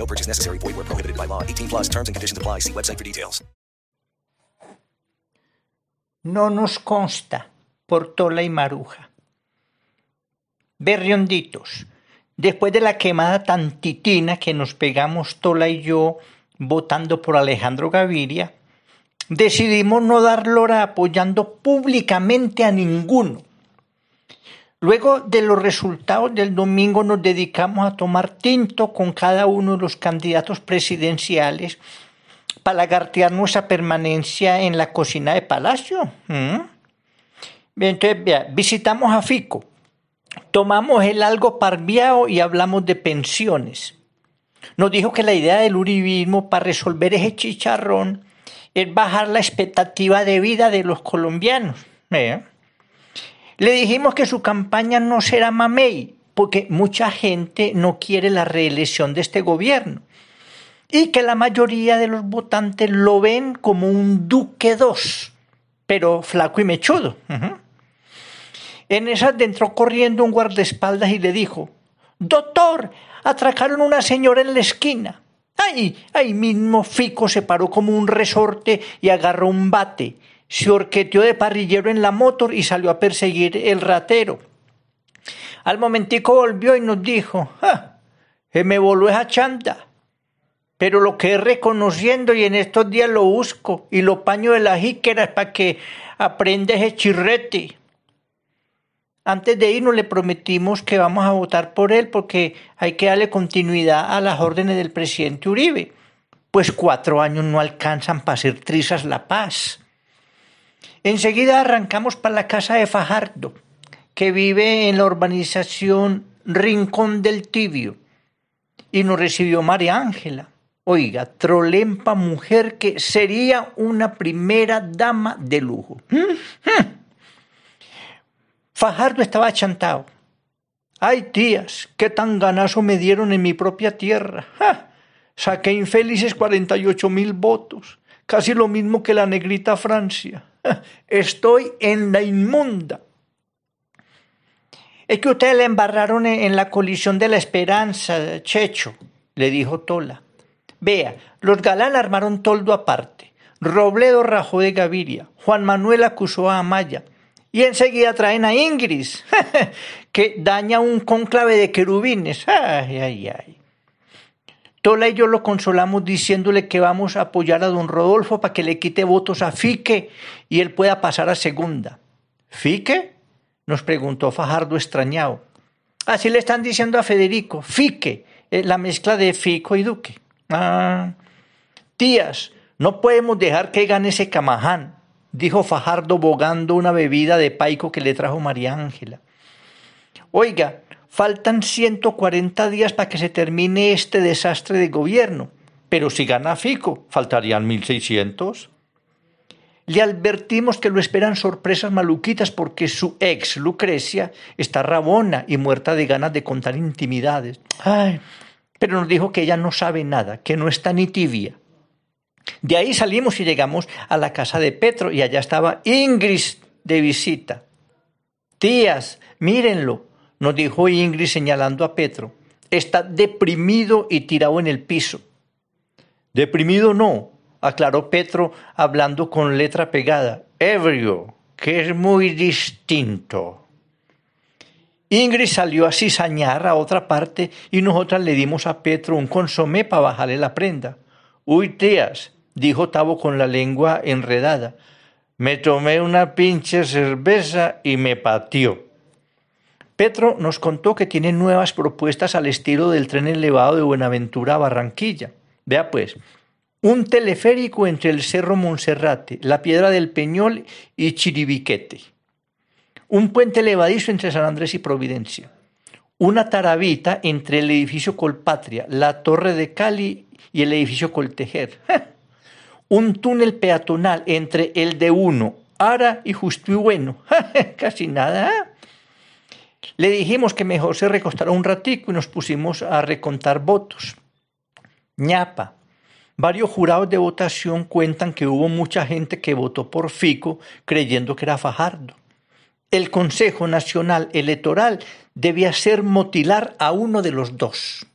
No purchase necessary. Void where prohibited by law. 18 plus terms and conditions apply. See website for details. No nos consta por Tola y Maruja. Berrionditos, después de la quemada tantitina que nos pegamos Tola y yo votando por Alejandro Gaviria, decidimos no dar lora apoyando públicamente a ninguno. Luego de los resultados del domingo nos dedicamos a tomar tinto con cada uno de los candidatos presidenciales para lagartear nuestra permanencia en la cocina de Palacio. ¿Mm? Entonces, vea, visitamos a Fico, tomamos el algo parviao y hablamos de pensiones. Nos dijo que la idea del uribismo para resolver ese chicharrón es bajar la expectativa de vida de los colombianos. ¿eh? Le dijimos que su campaña no será mamey, porque mucha gente no quiere la reelección de este gobierno y que la mayoría de los votantes lo ven como un duque dos, pero flaco y mechudo. En esas entró corriendo un guardaespaldas y le dijo, Doctor, atracaron una señora en la esquina. Ay, ahí mismo Fico se paró como un resorte y agarró un bate. Se orqueteó de parrillero en la motor y salió a perseguir el ratero. Al momentico volvió y nos dijo, ah, se me voló esa chanda. Pero lo que reconociendo y en estos días lo busco y lo paño de las jíqueras para que aprenda ese chirrete. Antes de irnos le prometimos que vamos a votar por él porque hay que darle continuidad a las órdenes del presidente Uribe. Pues cuatro años no alcanzan para hacer trizas la paz. Enseguida arrancamos para la casa de Fajardo, que vive en la urbanización Rincón del Tibio, y nos recibió María Ángela. Oiga, trolempa mujer que sería una primera dama de lujo. Fajardo estaba achantado. Ay, tías, qué tan ganazo me dieron en mi propia tierra. Saqué infelices 48 mil votos, casi lo mismo que la negrita Francia. Estoy en la inmunda. Es que ustedes le embarraron en la colisión de la esperanza, Checho, le dijo Tola. Vea, los galán armaron toldo aparte. Robledo rajó de Gaviria. Juan Manuel acusó a Amaya. Y enseguida traen a Ingris, que daña un cónclave de querubines. Ay, ay, ay. Tola y yo lo consolamos diciéndole que vamos a apoyar a don Rodolfo para que le quite votos a Fique y él pueda pasar a segunda. ¿Fique? Nos preguntó Fajardo extrañado. Así le están diciendo a Federico, Fique, eh, la mezcla de Fico y Duque. Ah, tías, no podemos dejar que gane ese camaján, dijo Fajardo bogando una bebida de paico que le trajo María Ángela. Oiga, faltan 140 días para que se termine este desastre de gobierno, pero si gana Fico, faltarían 1600. Le advertimos que lo esperan sorpresas maluquitas porque su ex, Lucrecia, está rabona y muerta de ganas de contar intimidades. Ay, pero nos dijo que ella no sabe nada, que no está ni tibia. De ahí salimos y llegamos a la casa de Petro y allá estaba Ingrid de visita. Tías, mírenlo, nos dijo Ingrid señalando a Petro. Está deprimido y tirado en el piso. Deprimido no, aclaró Petro hablando con letra pegada. Ebrio, que es muy distinto. Ingrid salió a cizañar a otra parte y nosotras le dimos a Petro un consomé para bajarle la prenda. Uy, tías, dijo Tavo con la lengua enredada. Me tomé una pinche cerveza y me pateó. Petro nos contó que tiene nuevas propuestas al estilo del tren elevado de Buenaventura a Barranquilla. Vea pues, un teleférico entre el Cerro Monserrate, la Piedra del Peñol y Chiribiquete. Un puente elevadizo entre San Andrés y Providencia. Una tarabita entre el edificio Colpatria, la Torre de Cali y el edificio Coltejer. un túnel peatonal entre el de uno, Ara y Justo y Bueno. Casi nada. Le dijimos que mejor se recostara un ratico y nos pusimos a recontar votos. ñapa. Varios jurados de votación cuentan que hubo mucha gente que votó por Fico creyendo que era Fajardo. El Consejo Nacional Electoral debía ser motilar a uno de los dos.